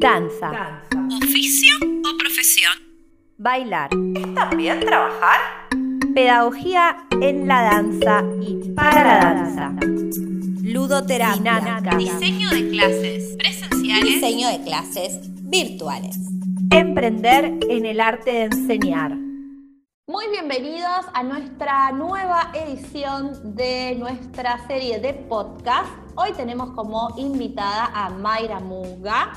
Danza. ¿Oficio o profesión? Bailar. ¿Es también trabajar? Pedagogía en la danza y para la danza. Ludoterapia. Dinámica. Diseño de clases presenciales. Diseño de clases virtuales. Emprender en el arte de enseñar. Muy bienvenidos a nuestra nueva edición de nuestra serie de podcast. Hoy tenemos como invitada a Mayra Muga.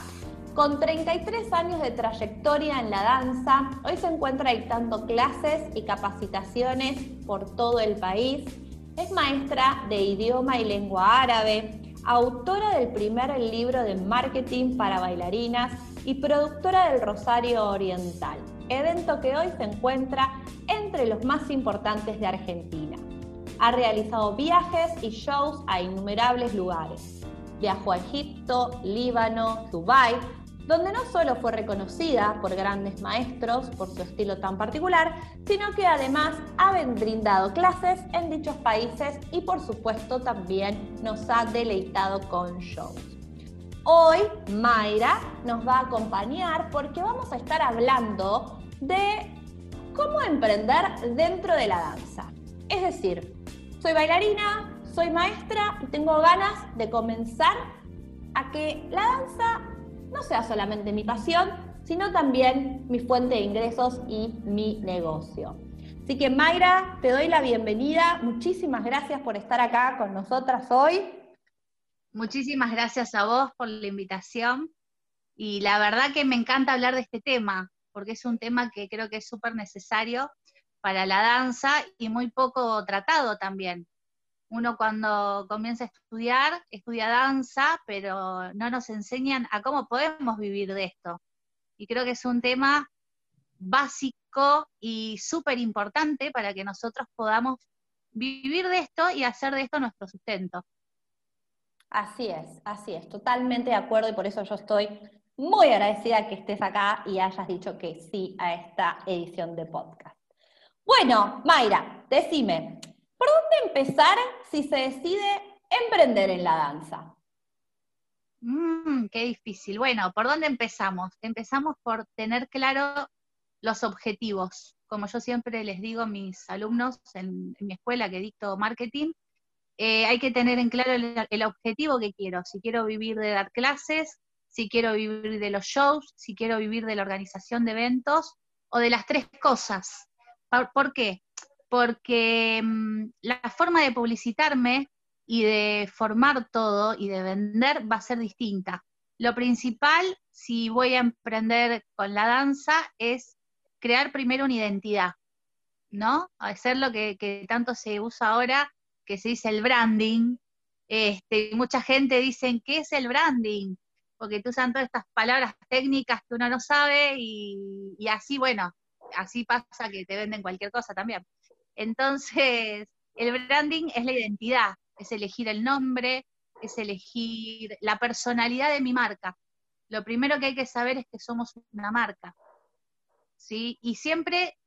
Con 33 años de trayectoria en la danza, hoy se encuentra dictando clases y capacitaciones por todo el país. Es maestra de idioma y lengua árabe, autora del primer libro de marketing para bailarinas y productora del Rosario Oriental, evento que hoy se encuentra entre los más importantes de Argentina. Ha realizado viajes y shows a innumerables lugares. Viajó a Egipto, Líbano, Dubái, donde no solo fue reconocida por grandes maestros por su estilo tan particular, sino que además ha brindado clases en dichos países y por supuesto también nos ha deleitado con shows. Hoy Mayra nos va a acompañar porque vamos a estar hablando de cómo emprender dentro de la danza. Es decir, soy bailarina, soy maestra y tengo ganas de comenzar a que la danza no sea solamente mi pasión, sino también mi fuente de ingresos y mi negocio. Así que Mayra, te doy la bienvenida. Muchísimas gracias por estar acá con nosotras hoy. Muchísimas gracias a vos por la invitación y la verdad que me encanta hablar de este tema, porque es un tema que creo que es súper necesario para la danza y muy poco tratado también. Uno cuando comienza a estudiar, estudia danza, pero no nos enseñan a cómo podemos vivir de esto. Y creo que es un tema básico y súper importante para que nosotros podamos vivir de esto y hacer de esto nuestro sustento. Así es, así es, totalmente de acuerdo y por eso yo estoy muy agradecida que estés acá y hayas dicho que sí a esta edición de podcast. Bueno, Mayra, decime, ¿por dónde empezar si se decide emprender en la danza? Mm, qué difícil. Bueno, ¿por dónde empezamos? Empezamos por tener claro los objetivos. Como yo siempre les digo a mis alumnos en, mi escuela que dicto marketing, eh, hay que tener en claro el, objetivo que quiero. Si quiero vivir de dar clases, si quiero vivir de los shows, si quiero vivir de la organización de eventos o de las tres cosas. ¿Por, por qué? Porque mmm, la forma de publicitarme y de formar todo y de vender va a ser distinta. Lo principal, si voy a emprender con la danza, es crear primero una identidad, ¿no? Hacer lo que, que tanto se usa ahora, que se dice el branding. Este, mucha gente dice, ¿qué es el branding? Porque tú usan todas estas palabras técnicas que uno no sabe y, y, así, bueno, así pasa que te venden cualquier cosa también. Entonces, el branding es la identidad, es elegir el nombre, es elegir la personalidad de mi marca. Lo primero que hay que saber es que somos una marca, ¿sí? Y siempre,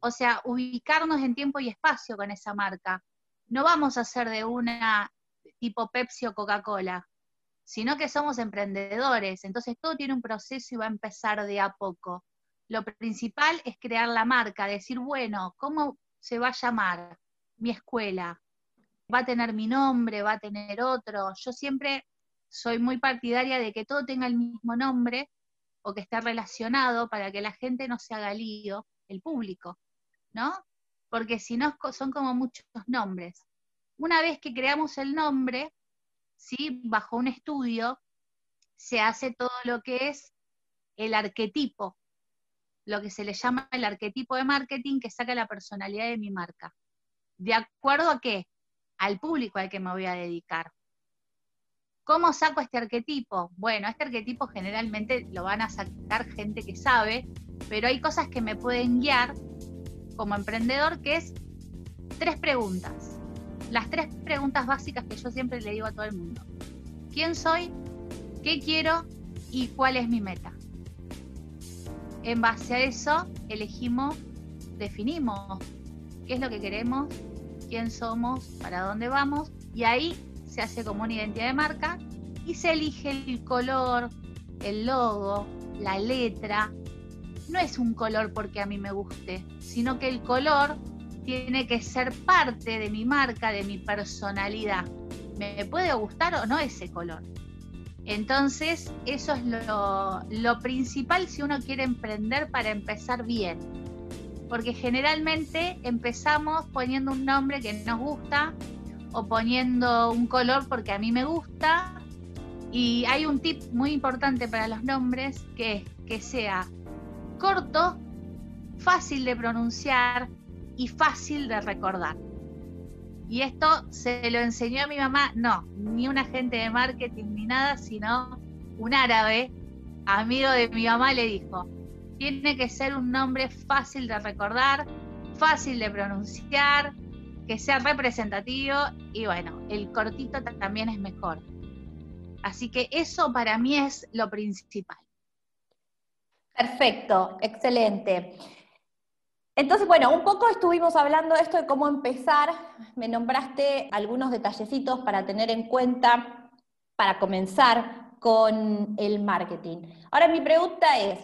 o sea, ubicarnos en tiempo y espacio con esa marca no vamos a ser de una tipo Pepsi o Coca-Cola, sino que somos emprendedores, entonces todo tiene un proceso y va a empezar de a poco. Lo principal es crear la marca, decir, bueno, ¿cómo se va a llamar mi escuela? ¿Va a tener mi nombre? ¿Va a tener otro? Yo siempre soy muy partidaria de que todo tenga el mismo nombre o que esté relacionado para que la gente no se haga lío, el público, ¿no? porque si no son como muchos nombres. Una vez que creamos el nombre, ¿sí? bajo un estudio, se hace todo lo que es el arquetipo, lo que se le llama el arquetipo de marketing que saca la personalidad de mi marca. ¿De acuerdo a qué? Al público al que me voy a dedicar. ¿Cómo saco este arquetipo? Bueno, este arquetipo generalmente lo van a sacar gente que sabe, pero hay cosas que me pueden guiar como emprendedor, que es tres preguntas. Las tres preguntas básicas que yo siempre le digo a todo el mundo. ¿Quién soy? ¿Qué quiero? ¿Y cuál es mi meta? En base a eso, elegimos, definimos qué es lo que queremos, quién somos, para dónde vamos, y ahí se hace como una identidad de marca y se elige el color, el logo, la letra, no es un color porque a mí me guste, sino que el color tiene que ser parte de mi marca, de mi personalidad. Me puede gustar o no ese color. Entonces, eso es lo, principal si uno quiere emprender para empezar bien. Porque generalmente empezamos poniendo un nombre que nos gusta o poniendo un color porque a mí me gusta. Y hay un tip muy importante para los nombres que es que sea corto, fácil de pronunciar y fácil de recordar. Y esto se lo enseñó a mi mamá, no, ni un agente de marketing ni nada, sino un árabe, amigo de mi mamá, le dijo, tiene que ser un nombre fácil de recordar, fácil de pronunciar, que sea representativo y bueno, el cortito también es mejor. Así que eso para mí es lo principal. Perfecto, excelente. Entonces, bueno, un poco estuvimos hablando de esto de cómo empezar. Me nombraste algunos detallecitos para tener en cuenta para comenzar con el marketing. Ahora mi pregunta es,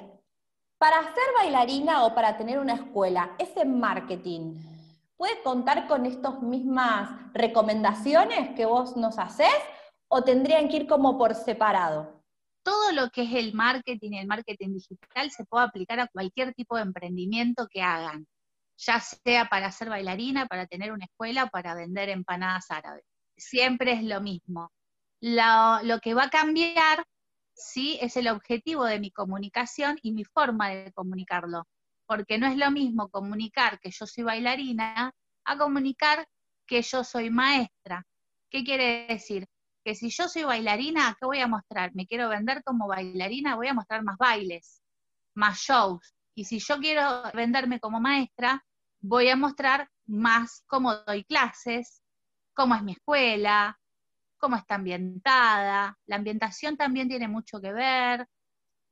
para ser bailarina o para tener una escuela, ese marketing, ¿puede contar con estas mismas recomendaciones que vos nos haces o tendrían que ir como por separado? Todo lo que es el marketing y el marketing digital se puede aplicar a cualquier tipo de emprendimiento que hagan, ya sea para ser bailarina, para tener una escuela, para vender empanadas árabes. Siempre es lo mismo. Lo, que va a cambiar, sí, es el objetivo de mi comunicación y mi forma de comunicarlo, porque no es lo mismo comunicar que yo soy bailarina a comunicar que yo soy maestra. ¿Qué quiere decir? Que si yo soy bailarina, ¿qué voy a mostrar? Me quiero vender como bailarina, voy a mostrar más bailes, más shows. Y si yo quiero venderme como maestra, voy a mostrar más cómo doy clases, cómo es mi escuela, cómo está ambientada. La ambientación también tiene mucho que ver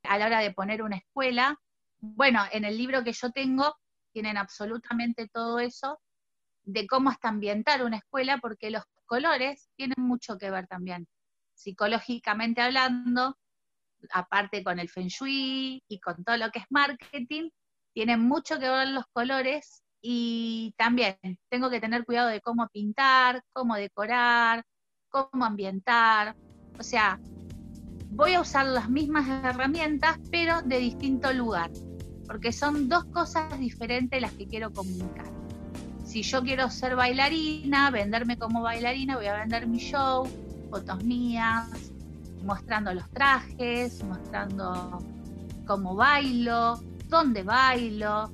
a la hora de poner una escuela. Bueno, en el libro que yo tengo tienen absolutamente todo eso de cómo hasta ambientar una escuela, porque los colores tienen mucho que ver también, psicológicamente hablando, aparte con el feng shui y con todo lo que es marketing, tienen mucho que ver los colores y también tengo que tener cuidado de cómo pintar, cómo decorar, cómo ambientar. O sea, voy a usar las mismas herramientas, pero de distinto lugar, porque son dos cosas diferentes las que quiero comunicar si yo quiero ser bailarina, venderme como bailarina, voy a vender mi show, fotos mías, mostrando los trajes, mostrando cómo bailo, dónde bailo,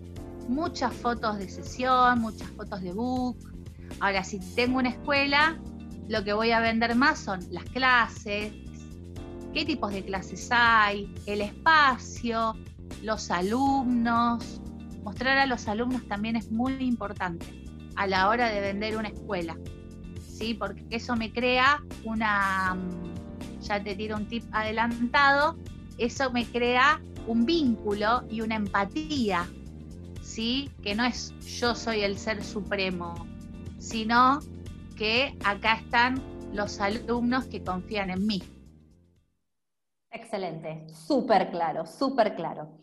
muchas fotos de sesión, muchas fotos de book. Ahora, si tengo una escuela, lo que voy a vender más son las clases, qué tipos de clases hay, el espacio, los alumnos. Mostrar a los alumnos también es muy importante a la hora de vender una escuela, ¿sí? Porque eso me crea una, mm, ya te tiro un tip adelantado, eso me crea un vínculo y una empatía, ¿sí? Que no es yo soy el ser supremo, sino que acá están los alumnos que confían en mí. Excelente, súper claro, súper claro.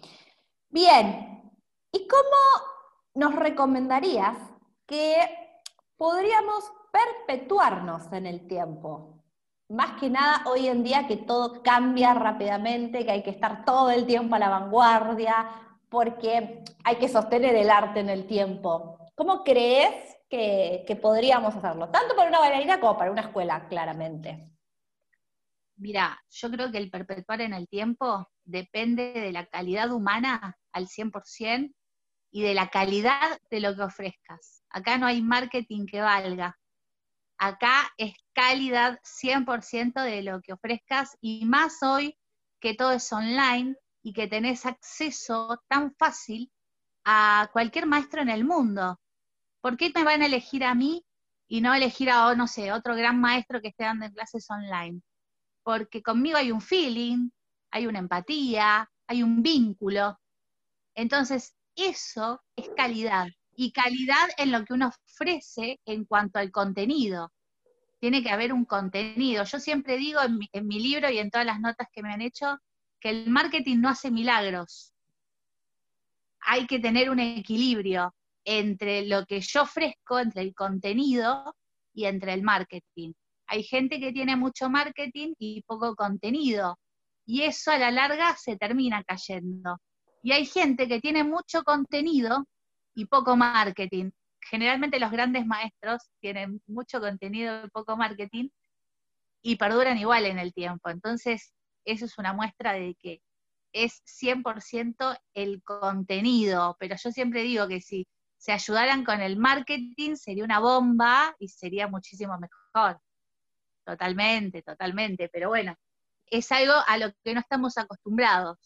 Bien, ¿y cómo nos recomendarías que podríamos perpetuarnos en el tiempo. Más que nada hoy en día que todo cambia rápidamente, que hay que estar todo el tiempo a la vanguardia, porque hay que sostener el arte en el tiempo. ¿Cómo crees que, que podríamos hacerlo? Tanto para una bailarina como para una escuela, claramente. Mira, yo creo que el perpetuar en el tiempo depende de la calidad humana al 100% y de la calidad de lo que ofrezcas. Acá no hay marketing que valga. Acá es calidad 100% de lo que ofrezcas y más hoy que todo es online y que tenés acceso tan fácil a cualquier maestro en el mundo. ¿Por qué me van a elegir a mí y no elegir a, otro gran maestro que esté dando clases online? Porque conmigo hay un feeling, hay una empatía, hay un vínculo. Entonces, eso es calidad y calidad en lo que uno ofrece en cuanto al contenido. Tiene que haber un contenido. Yo siempre digo en mi, libro y en todas las notas que me han hecho que el marketing no hace milagros. Hay que tener un equilibrio entre lo que yo ofrezco, entre el contenido y entre el marketing. Hay gente que tiene mucho marketing y poco contenido, y eso a la larga se termina cayendo. Y hay gente que tiene mucho contenido y poco marketing. Generalmente los grandes maestros tienen mucho contenido y poco marketing y perduran igual en el tiempo. Entonces, eso es una muestra de que es 100% el contenido, pero yo siempre digo que si se ayudaran con el marketing sería una bomba y sería muchísimo mejor. Totalmente, totalmente, pero bueno, es algo a lo que no estamos acostumbrados,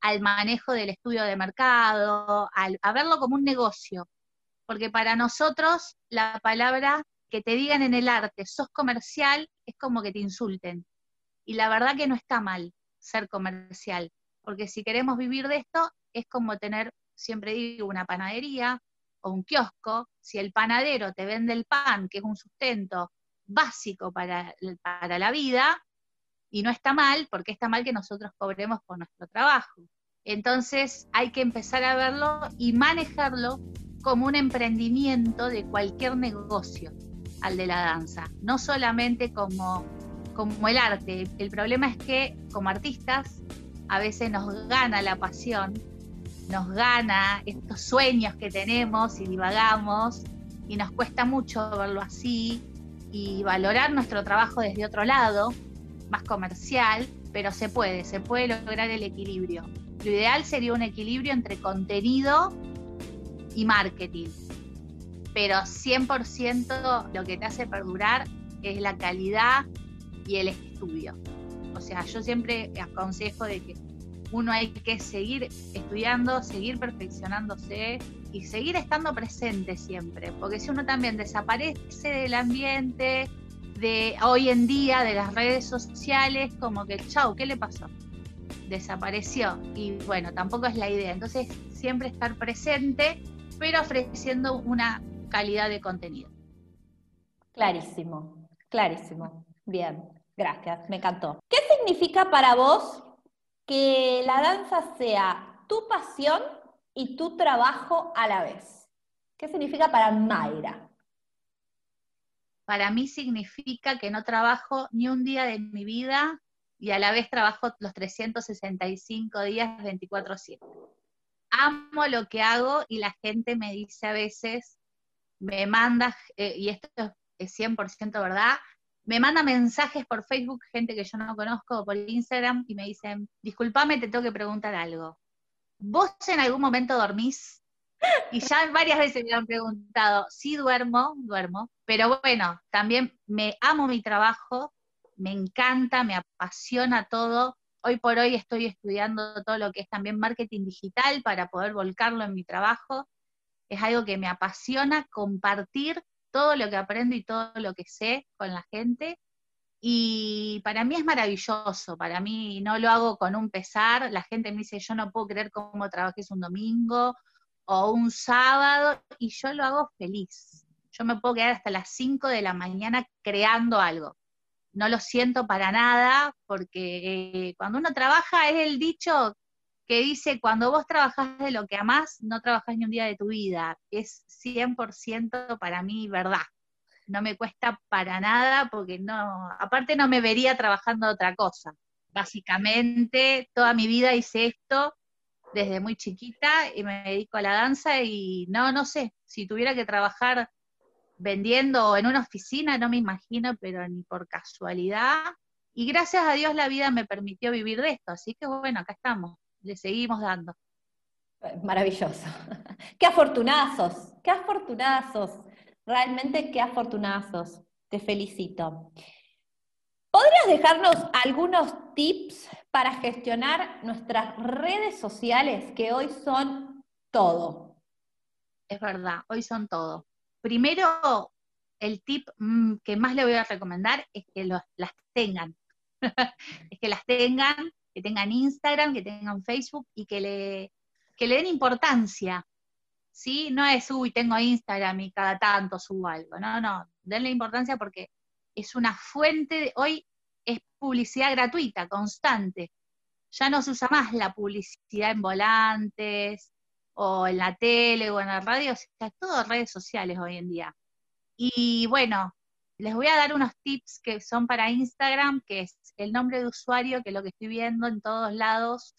al manejo del estudio de mercado, a verlo como un negocio, porque para nosotros la palabra que te digan en el arte, sos comercial, es como que te insulten. Y la verdad que no está mal ser comercial, porque si queremos vivir de esto, es como tener, siempre digo, una panadería o un kiosco. Si el panadero te vende el pan, que es un sustento básico para, para la vida, y no está mal, porque está mal que nosotros cobremos por nuestro trabajo. Entonces hay que empezar a verlo y manejarlo como un emprendimiento de cualquier negocio al de la danza, no solamente como, como el arte. El problema es que como artistas a veces nos gana la pasión, nos gana estos sueños que tenemos y divagamos y nos cuesta mucho verlo así y valorar nuestro trabajo desde otro lado, más comercial, pero se puede, se puede lograr el equilibrio. Lo ideal sería un equilibrio entre contenido y marketing pero 100% lo que te hace perdurar es la calidad y el estudio. O sea, yo siempre aconsejo de que uno hay que seguir estudiando, seguir perfeccionándose y seguir estando presente siempre, porque si uno también desaparece del ambiente de hoy en día, de las redes sociales, como que, chau, ¿qué le pasó? Desapareció. Y bueno, tampoco es la idea. Entonces, siempre estar presente, pero ofreciendo una calidad de contenido. Clarísimo, clarísimo. Bien, gracias, me encantó. ¿Qué significa para vos que la danza sea tu pasión y tu trabajo a la vez? ¿Qué significa para Mayra? Para mí significa que no trabajo ni un día de mi vida y a la vez trabajo los 365 días 24/7. Amo lo que hago y la gente me dice a veces, me manda, eh, y esto es 100% verdad, me manda mensajes por Facebook, gente que yo no conozco, por Instagram, y me dicen, discúlpame, te tengo que preguntar algo. ¿Vos en algún momento dormís? Y ya varias veces me han preguntado, sí duermo, duermo, pero bueno, también me amo mi trabajo, me encanta, me apasiona todo. Hoy por hoy estoy estudiando todo lo que es también marketing digital para poder volcarlo en mi trabajo es algo que me apasiona compartir todo lo que aprendo y todo lo que sé con la gente. Y para mí es maravilloso, para mí no lo hago con un pesar, la gente me dice, yo no puedo creer cómo trabajes un domingo o un sábado, y yo lo hago feliz. Yo me puedo quedar hasta las 5 de la mañana creando algo. No lo siento para nada, porque eh, cuando uno trabaja es el dicho que dice, cuando vos trabajás de lo que amás, no trabajás ni un día de tu vida. Es 100% para mí verdad. No me cuesta para nada porque no, aparte no me vería trabajando otra cosa. Básicamente, toda mi vida hice esto desde muy chiquita y me dedico a la danza y no, no sé, si tuviera que trabajar vendiendo en una oficina, no me imagino, pero ni por casualidad. Y gracias a Dios la vida me permitió vivir de esto, así que bueno, acá estamos le seguimos dando. Maravilloso. Qué afortunazos, qué afortunazos. Realmente qué afortunazos. Te felicito. ¿Podrías dejarnos algunos tips para gestionar nuestras redes sociales que hoy son todo? Es verdad, hoy son todo. Primero, el tip mm, que más le voy a recomendar es que las tengan. es que las tengan que tengan Instagram, que tengan Facebook y que le, le den importancia. ¿sí? No es, uy, tengo Instagram y cada tanto subo algo. No, no, denle importancia porque es una fuente, de, hoy es publicidad gratuita, constante. Ya no se usa más la publicidad en volantes o en la tele o en la radio, sea, todo redes sociales hoy en día. Y bueno, les voy a dar unos tips que son para Instagram, que es el nombre de usuario, que es lo que estoy viendo en todos lados,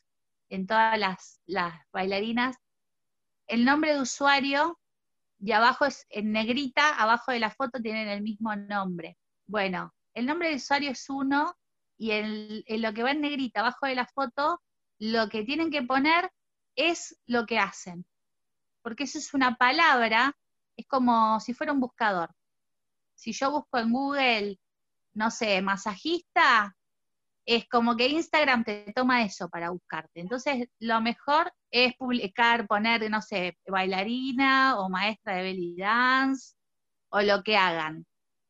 en todas las, las bailarinas. El nombre de usuario, y abajo es en negrita, abajo de la foto tienen el mismo nombre. Bueno, el nombre de usuario es uno, y en, lo que va en negrita, abajo de la foto, lo que tienen que poner es lo que hacen. Porque eso es una palabra, es como si fuera un buscador. Si yo busco en Google, no sé, masajista, es como que Instagram te toma eso para buscarte. Entonces, lo mejor es publicar, poner, no sé, bailarina o maestra de belly dance o lo que hagan.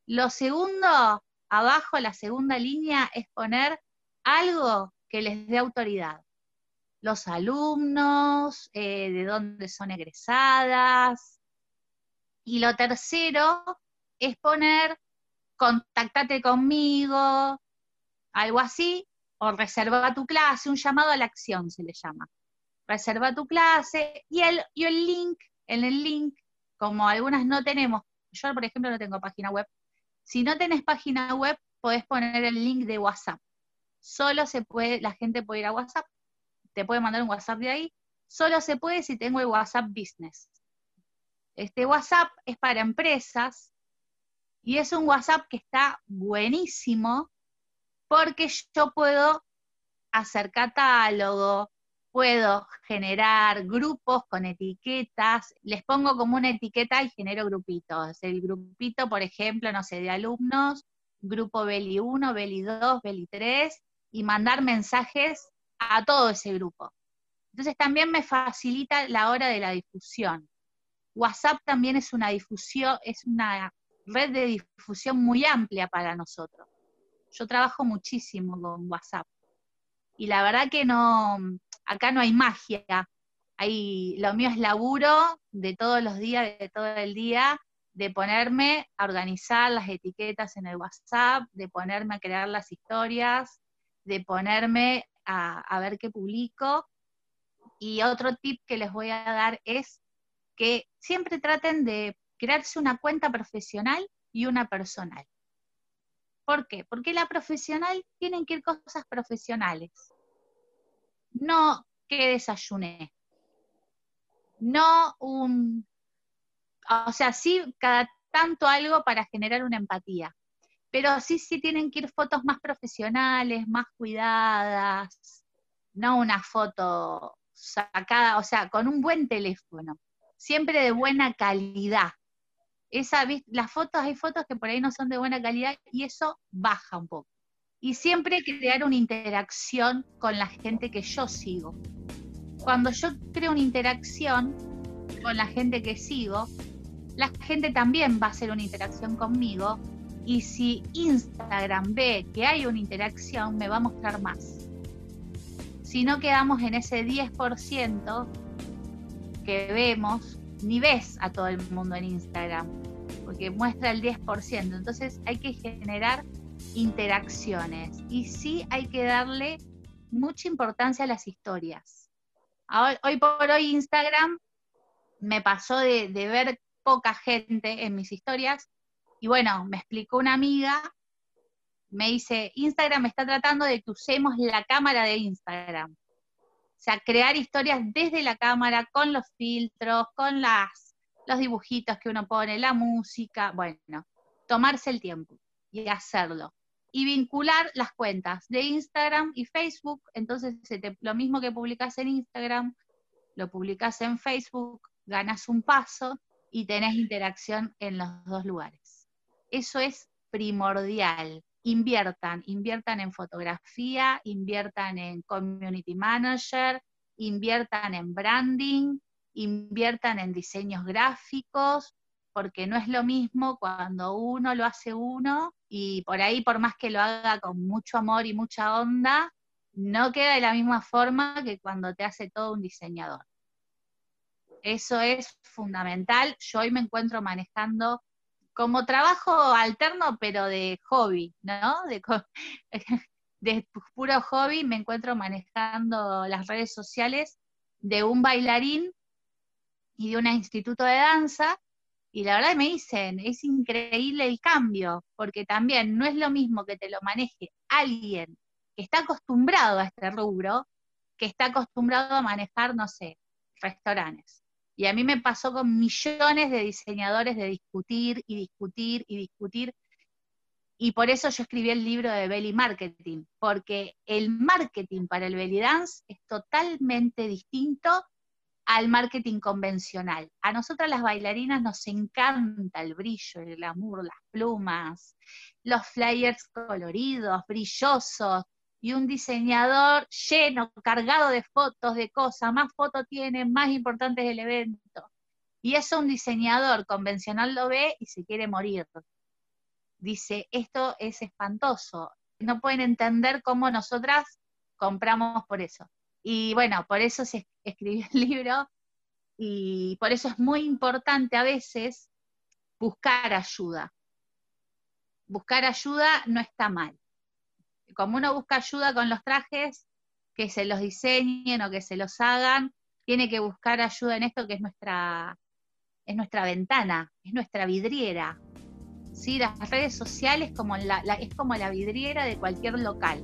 Lo segundo, abajo, la segunda línea, es poner algo que les dé autoridad. Los alumnos, eh, de dónde son egresadas. Y lo tercero es poner contactate conmigo, algo así, o reserva tu clase, un llamado a la acción se le llama. Reserva tu clase y el, y el link, en el link, como algunas no tenemos, yo por ejemplo no tengo página web, si no tenés página web, podés poner el link de WhatsApp. Solo se puede, la gente puede ir a WhatsApp, te puede mandar un WhatsApp de ahí, solo se puede si tengo el WhatsApp Business. Este WhatsApp es para empresas y es un WhatsApp que está buenísimo porque yo puedo hacer catálogo, puedo generar grupos con etiquetas, les pongo como una etiqueta y genero grupitos. El grupito, por ejemplo, no sé, de alumnos, grupo Beli 1, Beli 2, Beli 3, y mandar mensajes a todo ese grupo. Entonces también me facilita la hora de la difusión. WhatsApp también es una difusión, es una red de difusión muy amplia para nosotros. Yo trabajo muchísimo con WhatsApp. Y la verdad que no, acá no hay magia. Hay, lo mío es laburo de todos los días, de todo el día, de ponerme a organizar las etiquetas en el WhatsApp, de ponerme a crear las historias, de ponerme a, a ver qué publico. Y otro tip que les voy a dar es que siempre traten de crearse una cuenta profesional y una personal. ¿Por qué? Porque la profesional tienen que ir cosas profesionales. No que desayuné. No un, o sea, sí cada tanto algo para generar una empatía. Pero sí, sí tienen que ir fotos más profesionales, más cuidadas, no una foto sacada, o sea, con un buen teléfono, siempre de buena calidad, esa, las fotos, hay fotos que por ahí no son de buena calidad y eso baja un poco. Y siempre crear una interacción con la gente que yo sigo. Cuando yo creo una interacción con la gente que sigo, la gente también va a hacer una interacción conmigo y si Instagram ve que hay una interacción, me va a mostrar más. Si no quedamos en ese 10% que vemos, ni ves a todo el mundo en Instagram, porque muestra el 10%. Entonces hay que generar interacciones y sí hay que darle mucha importancia a las historias. Hoy, por hoy Instagram me pasó de, ver poca gente en mis historias y bueno, me explicó una amiga, me dice, Instagram está tratando de que usemos la cámara de Instagram. O sea, crear historias desde la cámara, con los filtros, con las, los dibujitos que uno pone, la música, bueno, tomarse el tiempo y hacerlo. Y vincular las cuentas de Instagram y Facebook. Entonces, lo mismo que publicas en Instagram, lo publicas en Facebook, ganas un paso y tenés interacción en los dos lugares. Eso es primordial inviertan, inviertan en fotografía, inviertan en community manager, inviertan en branding, inviertan en diseños gráficos, porque no es lo mismo cuando uno lo hace uno y por ahí, por más que lo haga con mucho amor y mucha onda, no queda de la misma forma que cuando te hace todo un diseñador. Eso es fundamental. Yo hoy me encuentro manejando como trabajo alterno, pero de hobby, ¿no? De, puro hobby me encuentro manejando las redes sociales de un bailarín y de un instituto de danza, y la verdad me dicen, es increíble el cambio, porque también no es lo mismo que te lo maneje alguien que está acostumbrado a este rubro, que está acostumbrado a manejar, no sé, restaurantes. Y a mí me pasó con millones de diseñadores de discutir y discutir y discutir. Y por eso yo escribí el libro de belly marketing, porque el marketing para el belly dance es totalmente distinto al marketing convencional. A nosotras las bailarinas nos encanta el brillo, el glamour, las plumas, los flyers coloridos, brillosos, y un diseñador lleno, cargado de fotos, de cosas, más fotos tiene, más importante es el evento. Y eso un diseñador convencional lo ve y se quiere morir. Dice, esto es espantoso. No pueden entender cómo nosotras compramos por eso. Y bueno, por eso se escribió el libro y por eso es muy importante a veces buscar ayuda. Buscar ayuda no está mal como uno busca ayuda con los trajes, que se los diseñen o que se los hagan, tiene que buscar ayuda en esto que es nuestra, es nuestra ventana, es nuestra vidriera. ¿Sí? Las redes sociales como la, es como la vidriera de cualquier local.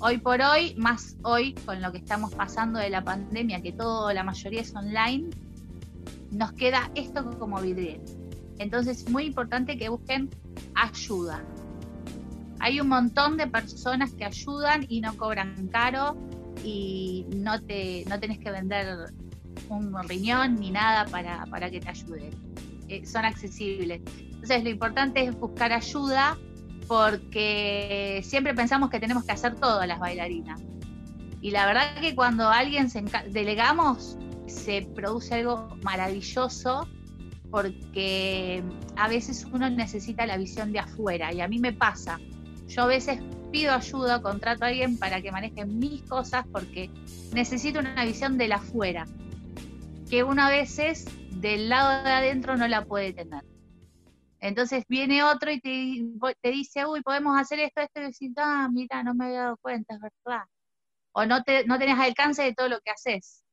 Hoy por hoy, más hoy con lo que estamos pasando de la pandemia, que todo, la mayoría es online, nos queda esto como vidriera. Entonces es muy importante que busquen ayuda. Hay un montón de personas que ayudan y no cobran caro y no, te, no tenés que vender un riñón ni nada para, que te ayuden. Eh, son accesibles. Entonces lo importante es buscar ayuda porque siempre pensamos que tenemos que hacer todo las bailarinas. Y la verdad que cuando alguien se delegamos, se produce algo maravilloso porque a veces uno necesita la visión de afuera y a mí me pasa. Yo a veces pido ayuda, contrato a alguien para que maneje mis cosas porque necesito una visión de la afuera, que uno a veces del lado de adentro no la puede tener. Entonces viene otro y te, dice, uy, podemos hacer esto, esto, y decís, ah, mira, no me había dado cuenta, es verdad. O no, te, no tenés alcance de todo lo que haces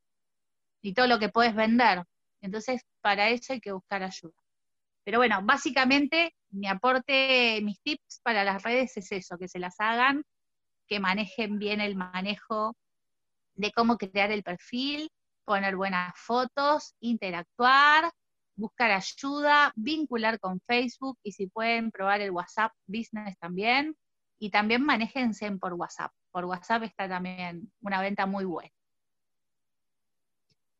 y todo lo que puedes vender. Entonces, para eso hay que buscar ayuda. Pero bueno, básicamente mi aporte, mis tips para las redes es eso, que se las hagan, que manejen bien el manejo de cómo crear el perfil, poner buenas fotos, interactuar, buscar ayuda, vincular con Facebook y si pueden probar el WhatsApp Business también. Y también manéjense por WhatsApp. Por WhatsApp está también una venta muy buena.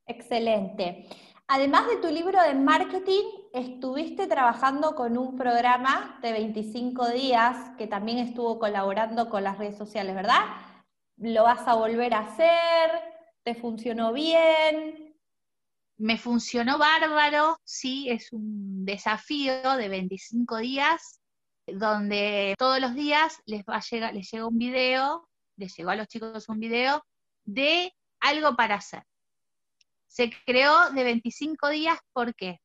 Excelente. Además de tu libro de marketing, estuviste trabajando con un programa de 25 días que también estuvo colaborando con las redes sociales, ¿verdad? ¿Lo vas a volver a hacer? ¿Te funcionó bien? Me funcionó bárbaro, sí, es un desafío de 25 días donde todos los días les va a llegar, les llega un video, les llegó a los chicos un video de algo para hacer se creó de 25 días, ¿por qué?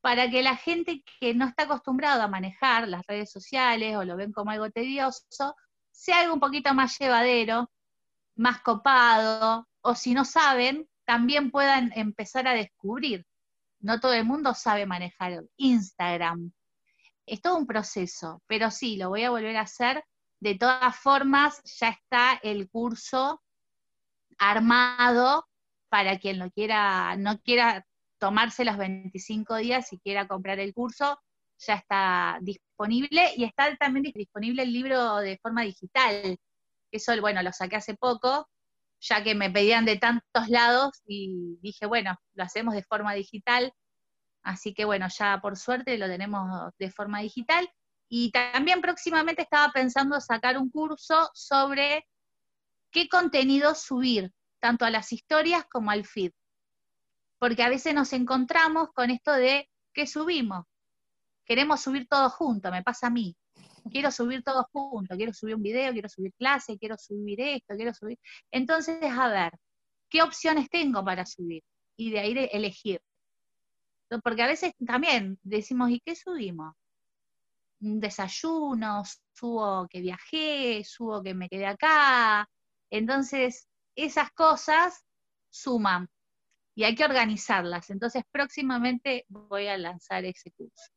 Para que la gente que no está acostumbrada a manejar las redes sociales o lo ven como algo tedioso, sea algo un poquito más llevadero, más copado, o si no saben, también puedan empezar a descubrir. No todo el mundo sabe manejar Instagram. Es todo un proceso, pero sí, lo voy a volver a hacer. De todas formas, ya está el curso armado para quien lo quiera, no quiera tomarse los 25 días y quiera comprar el curso, ya está disponible y está también disponible el libro de forma digital. Eso, bueno, lo saqué hace poco, ya que me pedían de tantos lados y dije, bueno, lo hacemos de forma digital. Así que bueno, ya por suerte lo tenemos de forma digital. Y también próximamente estaba pensando sacar un curso sobre qué contenido subir tanto a las historias como al feed. Porque a veces nos encontramos con esto de ¿qué subimos? Queremos subir todo junto, me pasa a mí. Quiero subir todo junto, quiero subir un video, quiero subir clase, quiero subir esto, quiero subir. Entonces, a ver, ¿qué opciones tengo para subir? Y de ahí elegir. Porque a veces también decimos, ¿y qué subimos? un desayuno, subo que viajé, subo que me quedé acá. Entonces, esas cosas suman y hay que organizarlas. Entonces, próximamente voy a lanzar ese curso.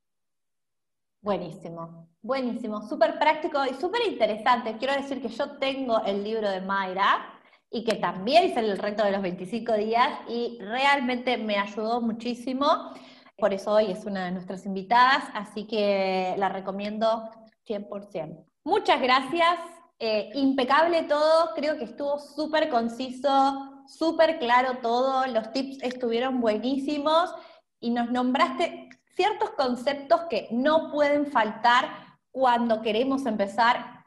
Buenísimo, buenísimo, súper práctico y súper interesante. Quiero decir que yo tengo el libro de Mayra y que también hice el reto de los 25 días y realmente me ayudó muchísimo. Por eso hoy es una de nuestras invitadas, así que la recomiendo 100%. Muchas gracias, eh, impecable todo, creo que estuvo súper conciso, súper claro todo, los tips estuvieron buenísimos y nos nombraste ciertos conceptos que no pueden faltar cuando queremos empezar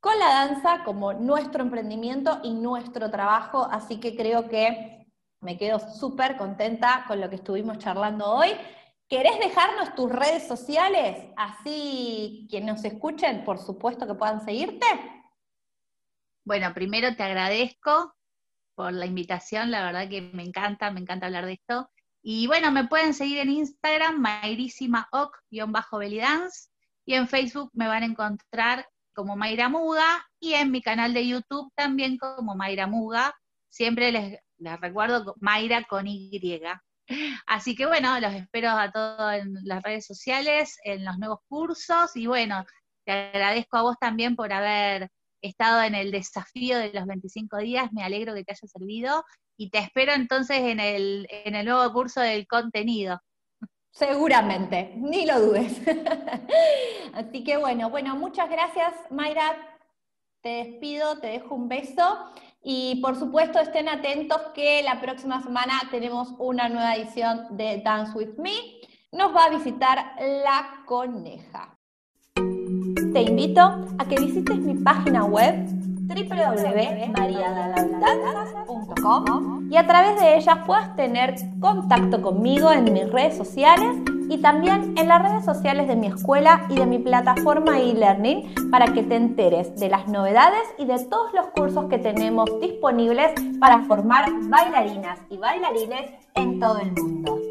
con la danza como nuestro emprendimiento y nuestro trabajo, así que creo que me quedo súper contenta con lo que estuvimos charlando hoy. ¿Querés dejarnos tus redes sociales? Así quienes nos escuchen, por supuesto que puedan seguirte. Bueno, primero te agradezco por la invitación, la verdad que me encanta, me encanta hablar de esto. Y bueno, me pueden seguir en Instagram, mayrisima-belidance, y en Facebook me van a encontrar como Mayra Muga, y en mi canal de YouTube también como Mayra Muga. Siempre les, les recuerdo Mayra con Y. Así que bueno, los espero a todos en las redes sociales, en los nuevos cursos, y bueno, te agradezco a vos también por haber estado en el desafío de los 25 días, me alegro que te haya servido y te espero entonces en el, en el nuevo curso del contenido. Seguramente, ni lo dudes. Así que bueno, bueno, muchas gracias Mayra, te despido, te dejo un beso y por supuesto estén atentos que la próxima semana tenemos una nueva edición de Dance With Me. Nos va a visitar la coneja. Te invito a que visites mi página web www.mariadalandanzas.com y a través de ellas puedas tener contacto conmigo en mis redes sociales y también en las redes sociales de mi escuela y de mi plataforma e-learning para que te enteres de las novedades y de todos los cursos que tenemos disponibles para formar bailarinas y bailarines en todo el mundo.